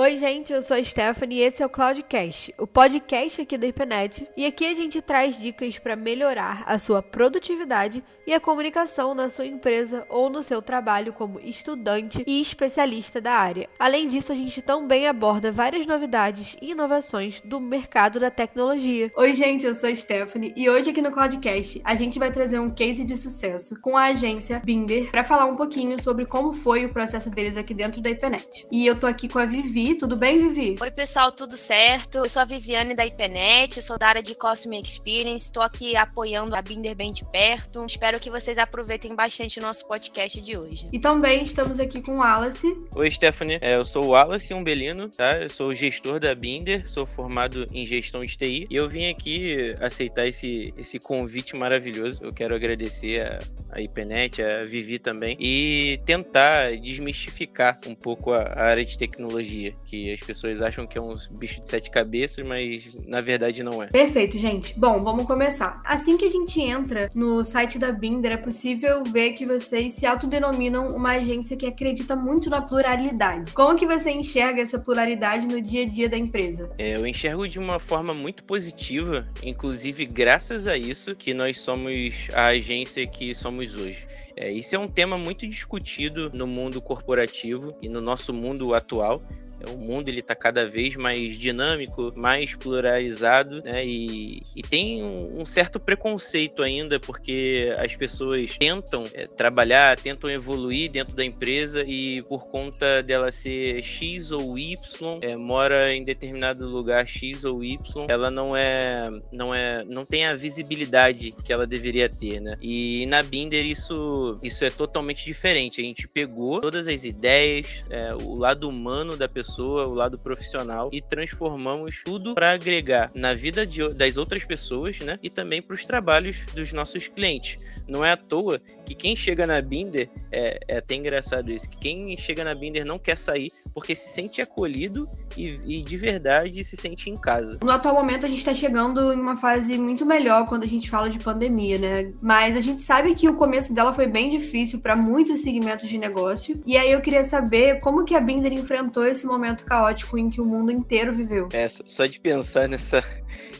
Oi, gente, eu sou a Stephanie e esse é o Cloudcast, o podcast aqui da IPNET. E aqui a gente traz dicas para melhorar a sua produtividade e a comunicação na sua empresa ou no seu trabalho como estudante e especialista da área. Além disso, a gente também aborda várias novidades e inovações do mercado da tecnologia. Oi, gente, eu sou a Stephanie e hoje aqui no Cloudcast a gente vai trazer um case de sucesso com a agência Binder para falar um pouquinho sobre como foi o processo deles aqui dentro da IPNET. E eu tô aqui com a Vivi tudo bem, Vivi? Oi, pessoal, tudo certo? Eu sou a Viviane da IPNET, sou da área de Customer Experience, estou aqui apoiando a Binder bem de perto. Espero que vocês aproveitem bastante o nosso podcast de hoje. E também estamos aqui com o Wallace. Oi, Stephanie. É, eu sou o Wallace Umbelino, tá? Eu sou o gestor da Binder, sou formado em gestão de TI e eu vim aqui aceitar esse, esse convite maravilhoso. Eu quero agradecer a, a IPNET, a Vivi também, e tentar desmistificar um pouco a, a área de tecnologia que as pessoas acham que é uns bichos de sete cabeças, mas na verdade não é. Perfeito, gente. Bom, vamos começar. Assim que a gente entra no site da Binder, é possível ver que vocês se autodenominam uma agência que acredita muito na pluralidade. Como que você enxerga essa pluralidade no dia a dia da empresa? É, eu enxergo de uma forma muito positiva, inclusive graças a isso que nós somos a agência que somos hoje. É, isso é um tema muito discutido no mundo corporativo e no nosso mundo atual, o mundo ele está cada vez mais dinâmico, mais pluralizado, né? E, e tem um, um, certo preconceito ainda, porque as pessoas tentam é, trabalhar, tentam evoluir dentro da empresa e por conta dela ser X ou Y, é, mora em determinado lugar X ou Y, ela não é, não é, não tem a visibilidade que ela deveria ter, né? E na Binder isso, isso é totalmente diferente. A gente pegou todas as ideias, é, o lado humano da pessoa pessoa, o lado profissional e transformamos tudo para agregar na vida de, das outras pessoas, né? E também para os trabalhos dos nossos clientes. Não é à toa que quem chega na Binder é, é até engraçado isso, que quem chega na Binder não quer sair porque se sente acolhido e, e de verdade se sente em casa. No atual momento a gente está chegando em uma fase muito melhor quando a gente fala de pandemia, né? Mas a gente sabe que o começo dela foi bem difícil para muitos segmentos de negócio. E aí eu queria saber como que a Binder enfrentou esse momento momento caótico em que o mundo inteiro viveu. É, só de pensar nessa,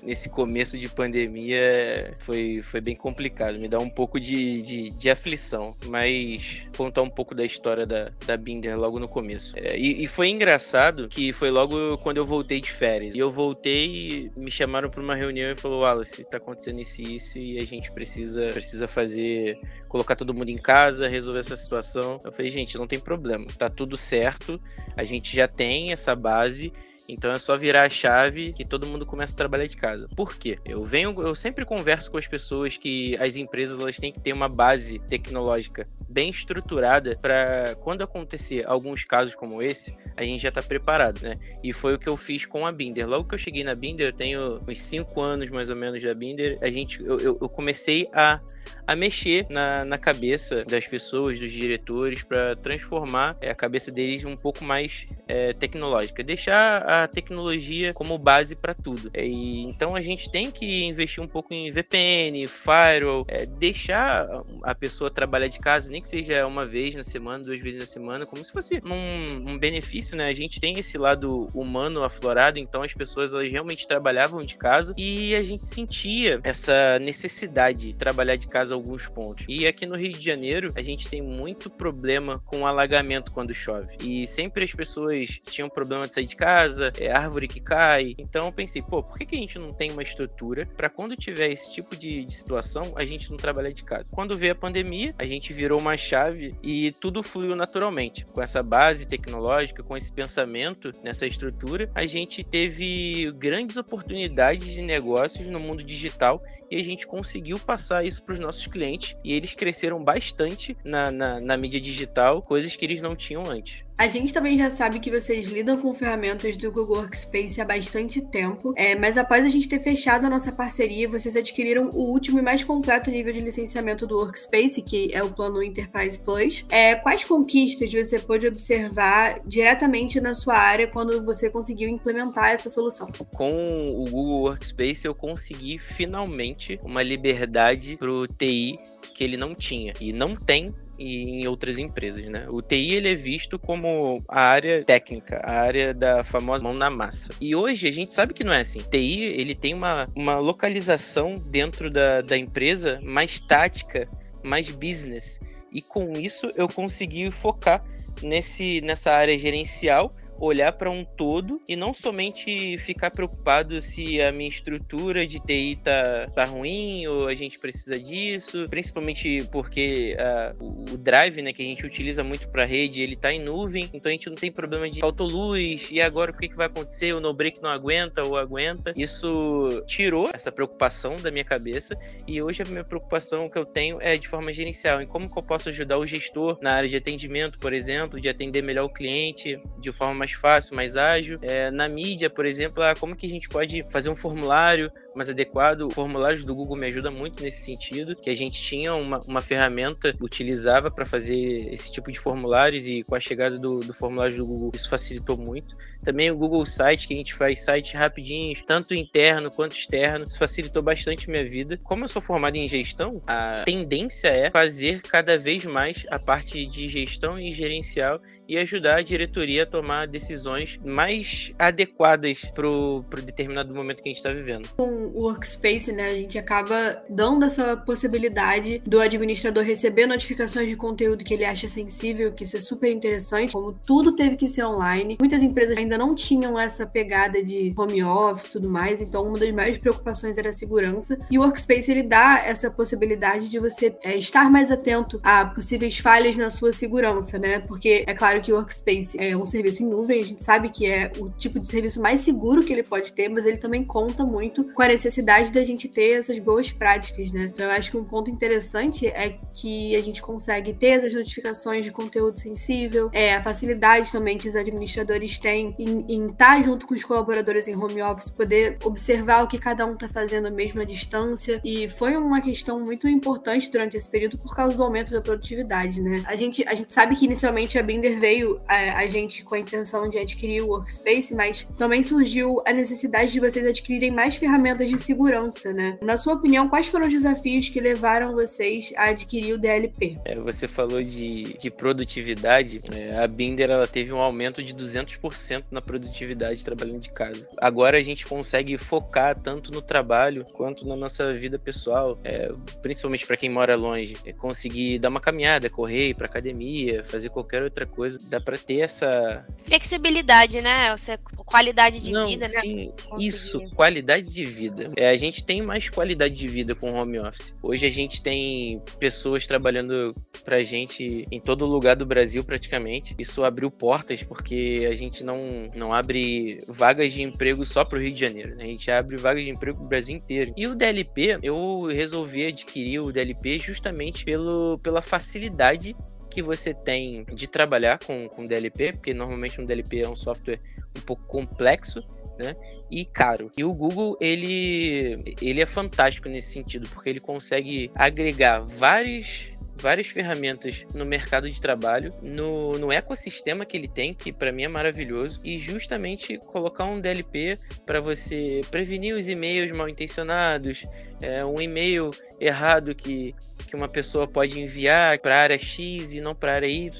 nesse começo de pandemia foi, foi bem complicado. Me dá um pouco de, de, de aflição. Mas contar um pouco da história da, da Binder logo no começo. É, e, e, foi engraçado que foi logo quando eu voltei de férias. E eu voltei, me chamaram para uma reunião e falou: Wallace, tá acontecendo isso e isso e a gente precisa, precisa fazer, colocar todo mundo em casa, resolver essa situação. Eu falei: gente, não tem problema, tá tudo certo. A gente já tem tem essa base então é só virar a chave que todo mundo começa a trabalhar de casa. Por quê? Eu venho, eu sempre converso com as pessoas que as empresas elas têm que ter uma base tecnológica bem estruturada para quando acontecer alguns casos como esse, a gente já está preparado, né? E foi o que eu fiz com a Binder. Logo que eu cheguei na Binder, eu tenho uns 5 anos mais ou menos da Binder, a gente, eu, eu comecei a, a mexer na, na cabeça das pessoas, dos diretores, para transformar é, a cabeça deles um pouco mais é, tecnológica. Deixar a tecnologia como base para tudo. É, e, então a gente tem que investir um pouco em VPN, firewall, é, deixar a pessoa trabalhar de casa, nem que seja uma vez na semana, duas vezes na semana, como se fosse um, um benefício né? A gente tem esse lado humano aflorado, então as pessoas elas realmente trabalhavam de casa e a gente sentia essa necessidade de trabalhar de casa alguns pontos. E aqui no Rio de Janeiro, a gente tem muito problema com alagamento quando chove. E sempre as pessoas tinham problema de sair de casa, é árvore que cai. Então eu pensei, pô, por que, que a gente não tem uma estrutura para quando tiver esse tipo de, de situação, a gente não trabalhar de casa? Quando veio a pandemia, a gente virou uma chave e tudo fluiu naturalmente. Com essa base tecnológica, com esse pensamento, nessa estrutura, a gente teve grandes oportunidades de negócios no mundo digital e a gente conseguiu passar isso para os nossos clientes e eles cresceram bastante na, na, na, mídia digital, coisas que eles não tinham antes. A gente também já sabe que vocês lidam com ferramentas do Google Workspace há bastante tempo, é, mas após a gente ter fechado a nossa parceria, vocês adquiriram o último e mais completo nível de licenciamento do Workspace, que é o plano Enterprise Plus. É, quais conquistas você pôde observar diretamente na sua área quando você conseguiu implementar essa solução? Com o Google Workspace, eu consegui finalmente uma liberdade para o TI que ele não tinha e não tem em outras empresas, né? O TI ele é visto como a área técnica, a área da famosa mão na massa. E hoje a gente sabe que não é assim. TI ele tem uma, uma localização dentro da, da empresa mais tática, mais business. E com isso eu consegui focar nesse, nessa área gerencial olhar para um todo e não somente ficar preocupado se a minha estrutura de TI tá, tá ruim ou a gente precisa disso, principalmente porque uh, o drive, né, que a gente utiliza muito para rede, ele tá em nuvem, então a gente não tem problema de faltou luz e agora o que, que vai acontecer? O no break não aguenta ou aguenta. Isso tirou essa preocupação da minha cabeça e hoje a minha preocupação que eu tenho é de forma gerencial, em como que eu posso ajudar o gestor na área de atendimento, por exemplo, de atender melhor o cliente de forma mais mais fácil, mais ágil. É, na mídia, por exemplo, ah, como que a gente pode fazer um formulário mais adequado? Formulários do Google me ajuda muito nesse sentido, que a gente tinha uma, uma ferramenta utilizava para fazer esse tipo de formulários e com a chegada do, do formulário do Google isso facilitou muito. Também o Google Site, que a gente faz site rapidinho, tanto interno quanto externo, isso facilitou bastante minha vida. Como eu sou formado em gestão, a tendência é fazer cada vez mais a parte de gestão e gerencial e ajudar a diretoria a tomar decisões mais adequadas para o determinado momento que a gente está vivendo. Com o Workspace, né, a gente acaba dando essa possibilidade do administrador receber notificações de conteúdo que ele acha sensível, que isso é super interessante, como tudo teve que ser online. Muitas empresas ainda não tinham essa pegada de home office e tudo mais, então uma das maiores preocupações era a segurança. E o Workspace ele dá essa possibilidade de você é, estar mais atento a possíveis falhas na sua segurança, né? Porque é claro claro que o Workspace é um serviço em nuvem, a gente sabe que é o tipo de serviço mais seguro que ele pode ter, mas ele também conta muito com a necessidade da gente ter essas boas práticas, né? Então eu acho que um ponto interessante é que a gente consegue ter essas notificações de conteúdo sensível, é, a facilidade também que os administradores têm em, estar junto com os colaboradores em home office, poder observar o que cada um está fazendo mesmo à distância. E foi uma questão muito importante durante esse período por causa do aumento da produtividade, né? A gente, a gente sabe que inicialmente a Binder veio veio a, é, a, gente com a intenção de adquirir o Workspace, mas também surgiu a necessidade de vocês adquirirem mais ferramentas de segurança, né? Na sua opinião, quais foram os desafios que levaram vocês a adquirir o DLP? É, você falou de, de produtividade. Né? A Binder ela teve um aumento de 200% na produtividade trabalhando de casa. Agora a gente consegue focar tanto no trabalho quanto na nossa vida pessoal, é, principalmente para quem mora longe. É conseguir dar uma caminhada, correr, ir para academia, fazer qualquer outra coisa dá para ter essa flexibilidade, né? Você, qualidade de Não, vida, né? sim, né? Isso, qualidade de vida. É, a gente tem mais qualidade de vida com home office. Hoje a gente tem pessoas trabalhando pra gente em todo lugar do Brasil praticamente. Isso abriu portas porque a gente não, não abre vagas de emprego só pro Rio de Janeiro, né? A gente abre vagas de emprego pro Brasil inteiro. E o DLP, eu resolvi adquirir o DLP justamente pelo, pela facilidade que você tem de trabalhar com, com DLP, porque normalmente um DLP é um software um pouco complexo, né? E caro. E o Google, ele, ele é fantástico nesse sentido, porque ele consegue agregar vários várias ferramentas no mercado de trabalho, no, no ecossistema que ele tem, que para mim é maravilhoso, e justamente colocar um DLP para você prevenir os e-mails mal intencionados, é, um e-mail errado que, que uma pessoa pode enviar para área X e não para área Y,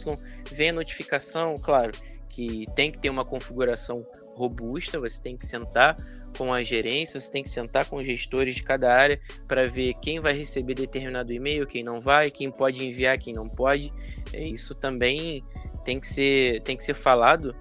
vem a notificação, claro que tem que ter uma configuração robusta, você tem que sentar com a gerência, você tem que sentar com os gestores de cada área para ver quem vai receber determinado e-mail, quem não vai, quem pode enviar, quem não pode. É, isso também tem que ser, tem que ser falado,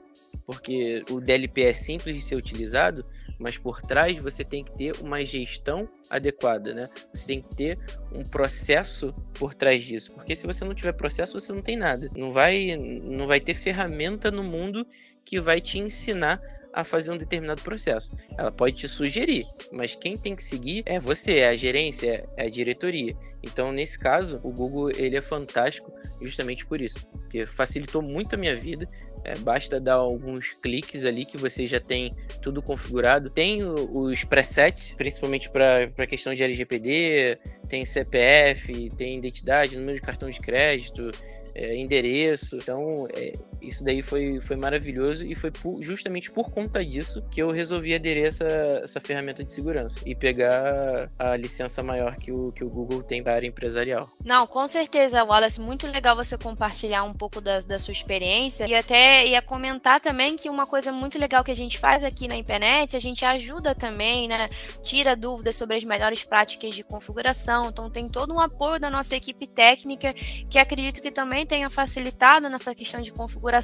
porque o DLP é simples de ser utilizado, mas por trás você tem que ter uma gestão adequada, né? Você tem que ter um processo por trás disso, porque se você não tiver processo, você não tem nada. Não vai, não vai ter ferramenta no mundo que vai te ensinar a fazer um determinado processo. Ela pode te sugerir, mas quem tem que seguir é você, é a gerência, é a diretoria. Então, nesse caso, o Google ele é fantástico justamente por isso, porque facilitou muito a minha vida. É, basta dar alguns cliques ali que você já tem tudo configurado. Tem os presets, principalmente para a questão de LGPD, tem CPF, tem identidade, número de cartão de crédito, é, endereço. Então, é, isso daí foi, foi maravilhoso e foi por, justamente por conta disso que eu resolvi aderir essa, essa ferramenta de segurança e pegar a licença maior que o, que o Google tem para área empresarial. Não, com certeza, Wallace, muito legal você compartilhar um pouco da, da sua experiência e até ia comentar também que uma coisa muito legal que a gente faz aqui na internet, a gente ajuda também, né? Tira dúvidas sobre as melhores práticas de configuração, então tem todo um apoio da nossa equipe técnica que acredito que também tenha facilitado nessa questão de configuração,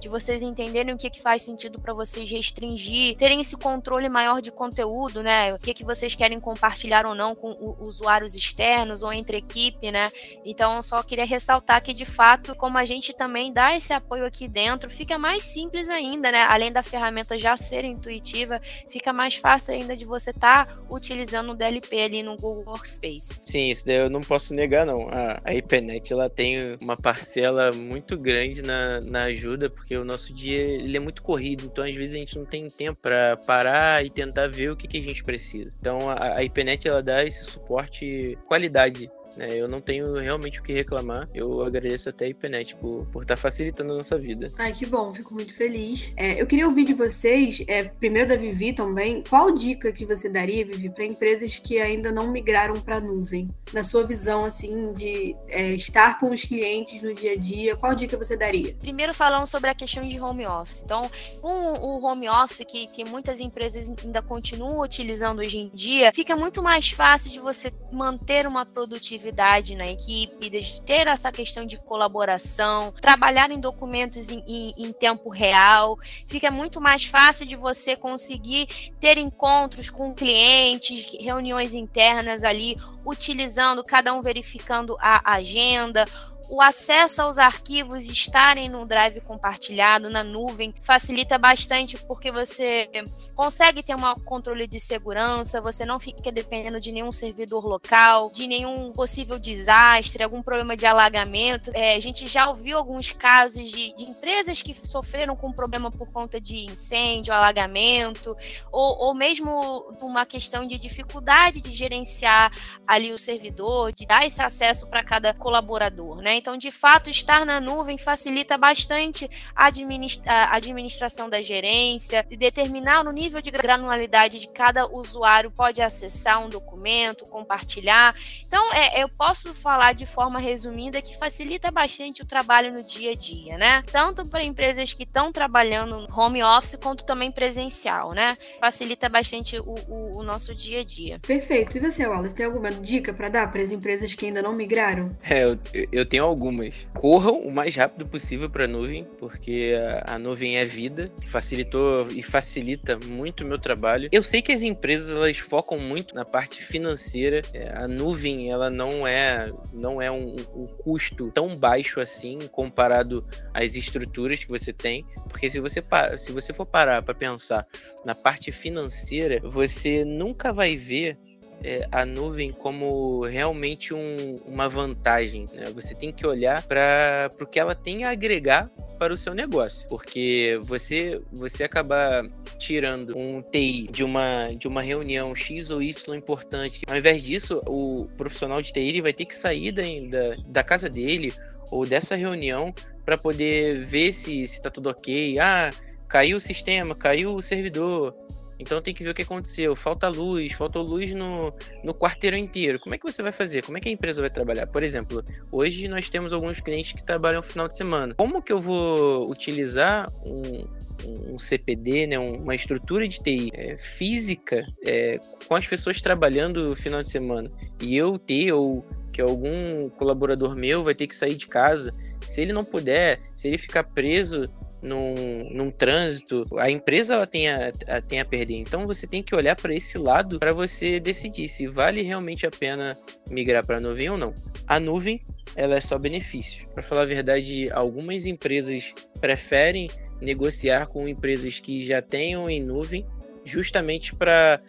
de vocês entenderem o que, que faz sentido para vocês restringir, terem esse controle maior de conteúdo, né? O que, que vocês querem compartilhar ou não com usuários externos ou entre equipe, né? Então, só queria ressaltar que, de fato, como a gente também dá esse apoio aqui dentro, fica mais simples ainda, né? Além da ferramenta já ser intuitiva, fica mais fácil ainda de você estar tá utilizando o DLP ali no Google Workspace. Sim, isso daí eu não posso negar, não. A, a IPNet, ela tem uma parcela muito grande na, na ajuda, porque o nosso dia ele é muito corrido, então às vezes a gente não tem tempo para parar e tentar ver o que, que a gente precisa. Então a, a IPNet ela dá esse suporte qualidade é, eu não tenho realmente o que reclamar. Eu agradeço até a IPNET por estar tá facilitando a nossa vida. Ai, que bom, fico muito feliz. É, eu queria ouvir de vocês, é, primeiro da Vivi também, qual dica que você daria, Vivi, para empresas que ainda não migraram para a nuvem? Na sua visão, assim, de é, estar com os clientes no dia a dia, qual dica você daria? Primeiro falando sobre a questão de home office. Então, com o home office que, que muitas empresas ainda continuam utilizando hoje em dia, fica muito mais fácil de você manter uma produtividade produtividade na equipe, de ter essa questão de colaboração, trabalhar em documentos em, em, em tempo real, fica muito mais fácil de você conseguir ter encontros com clientes, reuniões internas ali, utilizando, cada um verificando a agenda, o acesso aos arquivos estarem no drive compartilhado, na nuvem, facilita bastante porque você consegue ter um controle de segurança, você não fica dependendo de nenhum servidor local, de nenhum possível desastre, algum problema de alagamento. É, a gente já ouviu alguns casos de, de, empresas que sofreram com problema por conta de incêndio, alagamento, ou, ou mesmo uma questão de dificuldade de gerenciar ali o servidor, de dar esse acesso para cada colaborador, né? Então, de fato, estar na nuvem facilita bastante a, administra a administração da gerência, de determinar o nível de granularidade de cada usuário pode acessar um documento, compartilhar. Então, é, eu posso falar de forma resumida que facilita bastante o trabalho no dia a dia, né? Tanto para empresas que estão trabalhando home office quanto também presencial, né? Facilita bastante o, o, o nosso dia a dia. Perfeito. E você, Wallace, tem alguma dica para dar para as empresas que ainda não migraram? É, eu, eu tenho algumas. Corram o mais rápido possível para a nuvem, porque a, a, nuvem é vida, facilitou e facilita muito o meu trabalho. Eu sei que as empresas elas focam muito na parte financeira. É, a nuvem ela não é não é um, um custo tão baixo assim comparado às estruturas que você tem, porque se você se você for parar para pensar na parte financeira, você nunca vai ver é, a nuvem como realmente um, uma vantagem. Né? Você tem que olhar para o que ela tem a agregar para o seu negócio, porque você você acabar tirando um TI de uma de uma reunião X ou Y importante, ao invés disso, o profissional de TI vai ter que sair da, da, da casa dele ou dessa reunião para poder ver se está tudo ok. Ah, caiu o sistema, caiu o servidor, então tem que ver o que aconteceu. Falta luz, faltou luz no, no quarteirão inteiro. Como é que você vai fazer? Como é que a empresa vai trabalhar? Por exemplo, hoje nós temos alguns clientes que trabalham no final de semana. Como que eu vou utilizar um, um CPD, né, uma estrutura de TI é, física é, com as pessoas trabalhando no final de semana? E eu ter, ou que algum colaborador meu vai ter que sair de casa. Se ele não puder, se ele ficar preso num, num trânsito, a empresa ela tem, a, a, tem a perder. Então você tem que olhar para esse lado para você decidir se vale realmente a pena migrar para a nuvem ou não. A nuvem ela é só benefício. Para falar a verdade, algumas empresas preferem negociar com empresas que já tenham em nuvem, justamente para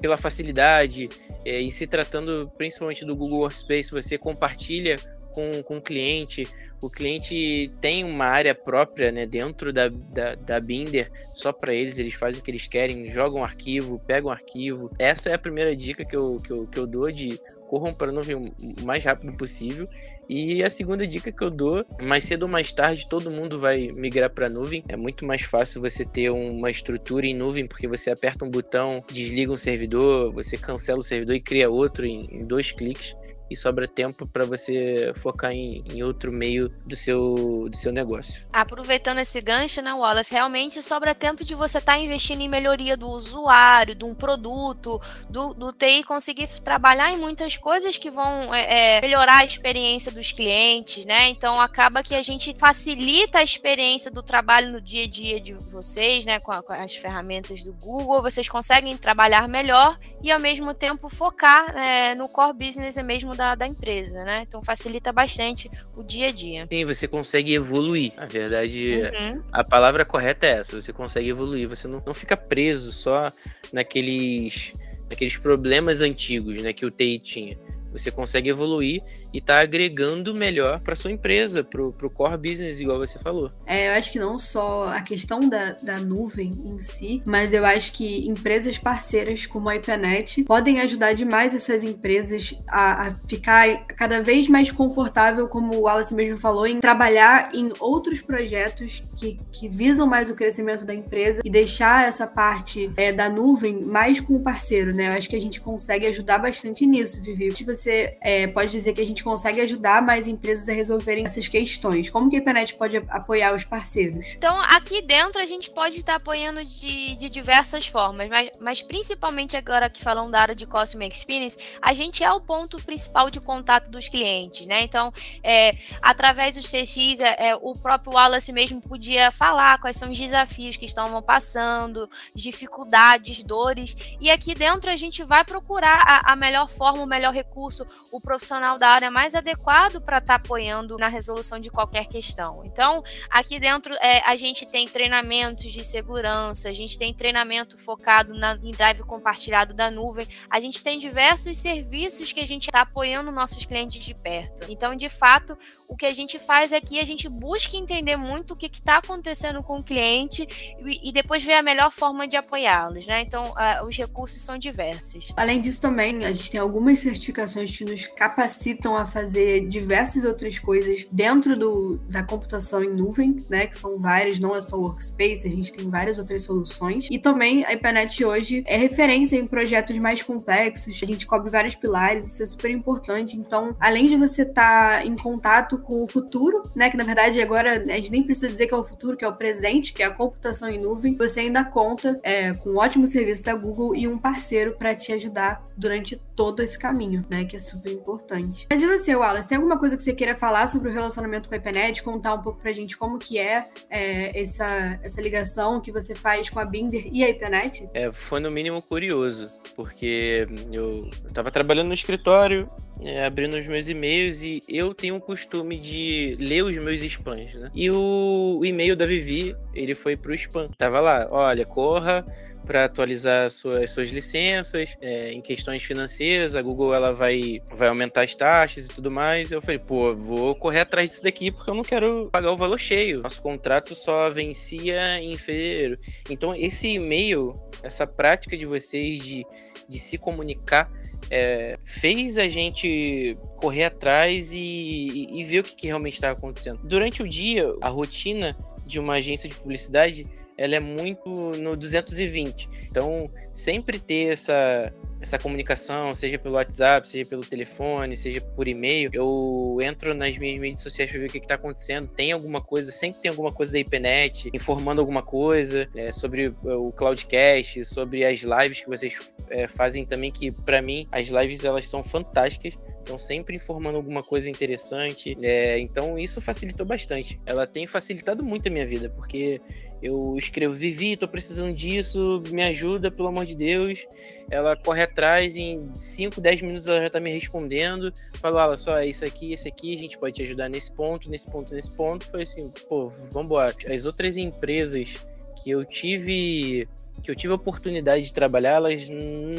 pela facilidade é, e se tratando principalmente do Google Workspace, você compartilha com, com o cliente, o cliente tem uma área própria né, dentro da, da, da Binder só para eles, eles fazem o que eles querem, jogam um arquivo, pegam um arquivo. Essa é a primeira dica que eu, que eu, que eu dou de corram para a nuvem o mais rápido possível. E a segunda dica que eu dou, mais cedo ou mais tarde, todo mundo vai migrar para nuvem. É muito mais fácil você ter uma estrutura em nuvem, porque você aperta um botão, desliga um servidor, você cancela o servidor e cria outro em, em dois cliques e sobra tempo para você focar em, em, outro meio do seu, do seu negócio. Aproveitando esse gancho, né, Wallace, realmente sobra tempo de você estar tá investindo em melhoria do usuário, de um produto, do, do TI conseguir trabalhar em muitas coisas que vão é, é, melhorar a experiência dos clientes, né? Então acaba que a gente facilita a experiência do trabalho no dia a dia de vocês, né? Com, a, com as ferramentas do Google, vocês conseguem trabalhar melhor e ao mesmo tempo focar é, no core business mesmo da da, da empresa, né? Então facilita bastante o dia a dia. Sim, você consegue evoluir. Na verdade, uhum. a palavra correta é essa: você consegue evoluir. Você não, não fica preso só naqueles, naqueles problemas antigos né, que o TI tinha você consegue evoluir e tá agregando melhor para sua empresa, para o core business, igual você falou. É, eu acho que não só a questão da, da nuvem em si, mas eu acho que empresas parceiras como a IPNET podem ajudar demais essas empresas a, a ficar cada vez mais confortável, como o Wallace mesmo falou, em trabalhar em outros projetos que, que visam mais o crescimento da empresa e deixar essa parte é, da nuvem mais com o parceiro, né? Eu acho que a gente consegue ajudar bastante nisso, Vivi. Se você você é, pode dizer que a gente consegue ajudar mais empresas a resolverem essas questões? Como que a internet pode apoiar os parceiros? Então, aqui dentro a gente pode estar apoiando de, de diversas formas, mas, mas principalmente agora que falando da área de Customer Experience, a gente é o ponto principal de contato dos clientes, né? Então, é, através do CX, é, é, o próprio Wallace mesmo podia falar quais são os desafios que estavam passando, dificuldades, dores, e aqui dentro a gente vai procurar a, a melhor forma, o melhor recurso recurso, o profissional da área mais adequado para estar tá apoiando na resolução de qualquer questão. Então, aqui dentro é, a gente tem treinamentos de segurança, a gente tem treinamento focado na, em drive compartilhado da nuvem, a gente tem diversos serviços que a gente está apoiando nossos clientes de perto. Então, de fato, o que a gente faz aqui, a gente busca entender muito o que está acontecendo com o cliente e, e, depois ver a melhor forma de apoiá-los, né? Então, uh, os recursos são diversos. Além disso, também a gente tem algumas certificações que nos capacitam a fazer diversas outras coisas dentro do, da computação em nuvem, né? Que são várias, não é só Workspace, a gente tem várias outras soluções. E também a IPNET hoje é referência em projetos mais complexos, a gente cobre vários pilares, isso é super importante. Então, além de você estar tá em contato com o futuro, né? Que na verdade agora a gente nem precisa dizer que é o futuro, que é o presente, que é a computação em nuvem, você ainda conta é, com um ótimo serviço da Google e um parceiro para te ajudar durante todo esse caminho, né? Que é super importante. Mas e você, Wallace? Tem alguma coisa que você queira falar sobre o relacionamento com a IPNET? Contar um pouco pra gente como que é, é essa, essa ligação que você faz com a Binder e a IPNET? É, foi no mínimo curioso, porque eu, eu tava trabalhando no escritório, é, abrindo os meus e-mails e eu tenho o costume de ler os meus spams, né? E o, o e-mail da Vivi, ele foi pro spam. Tava lá, olha, corra para atualizar suas, suas licenças é, em questões financeiras. A Google ela vai, vai aumentar as taxas e tudo mais. Eu falei, pô, vou correr atrás disso daqui porque eu não quero pagar o valor cheio. Nosso contrato só vencia em fevereiro. Então, esse e-mail, essa prática de vocês de, de se comunicar, é, fez a gente correr atrás e, e, e ver o que, que realmente estava acontecendo. Durante o dia, a rotina de uma agência de publicidade ela é muito no 220. Então, sempre ter essa, essa comunicação, seja pelo WhatsApp, seja pelo telefone, seja por e-mail. Eu entro nas minhas mídias sociais para ver o que está acontecendo. Tem alguma coisa, sempre tem alguma coisa da IPNET informando alguma coisa é, sobre o Cloudcast, sobre as lives que vocês é, fazem também, que para mim as lives elas são fantásticas. Estão sempre informando alguma coisa interessante. É, então isso facilitou bastante. Ela tem facilitado muito a minha vida, porque eu escrevo, Vivi, tô precisando disso, me ajuda, pelo amor de Deus. Ela corre atrás, em 5, 10 minutos ela já tá me respondendo. Fala, olha só, é isso aqui, esse aqui, a gente pode te ajudar nesse ponto, nesse ponto, nesse ponto. Foi assim, pô, vambora. As outras empresas que eu tive que eu tive a oportunidade de trabalhar, elas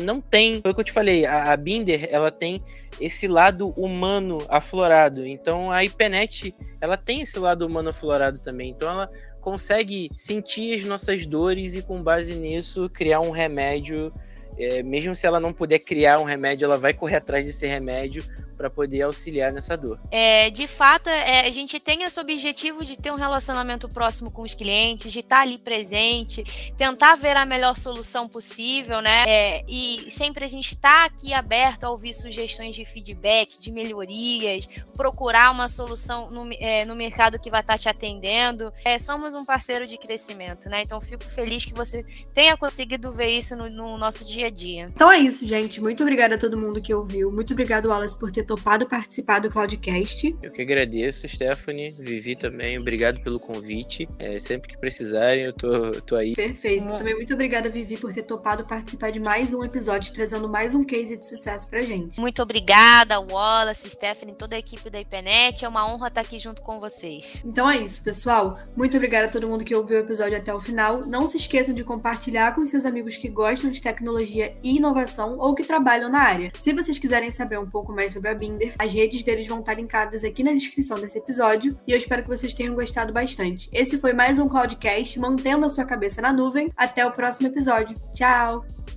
não têm. Foi o que eu te falei, a, a Binder, ela tem esse lado humano aflorado. Então a IPNET, ela tem esse lado humano aflorado também. Então ela consegue sentir as nossas dores e, com base nisso, criar um remédio. É, mesmo se ela não puder criar um remédio, ela vai correr atrás desse remédio para poder auxiliar nessa dor. É, de fato, é, a gente tem esse objetivo de ter um relacionamento próximo com os clientes, de estar ali presente, tentar ver a melhor solução possível, né? É, e sempre a gente está aqui aberto a ouvir sugestões de feedback, de melhorias, procurar uma solução no, é, no mercado que vai estar tá te atendendo. É, somos um parceiro de crescimento, né? Então fico feliz que você tenha conseguido ver isso no, no nosso dia a dia. Então é isso, gente. Muito obrigada a todo mundo que ouviu. Muito obrigado, Wallace, por ter topado participar do Cloudcast. Eu que agradeço, Stephanie. Vivi também. Obrigado pelo convite. É, sempre que precisarem, eu tô, tô aí. Perfeito. Hum. Também muito obrigada, Vivi, por ter topado participar de mais um episódio, trazendo mais um case de sucesso pra gente. Muito obrigada, Wallace, Stephanie, toda a equipe da IPNET. É uma honra estar aqui junto com vocês. Então é isso, pessoal. Muito obrigada a todo mundo que ouviu o episódio até o final. Não se esqueçam de compartilhar com seus amigos que gostam de tecnologia e inovação ou que trabalham na área. Se vocês quiserem saber um pouco mais sobre a Binder, as redes deles vão estar linkadas aqui na descrição desse episódio e eu espero que vocês tenham gostado bastante. Esse foi mais um Cloudcast, mantendo a sua cabeça na nuvem. Até o próximo episódio. Tchau!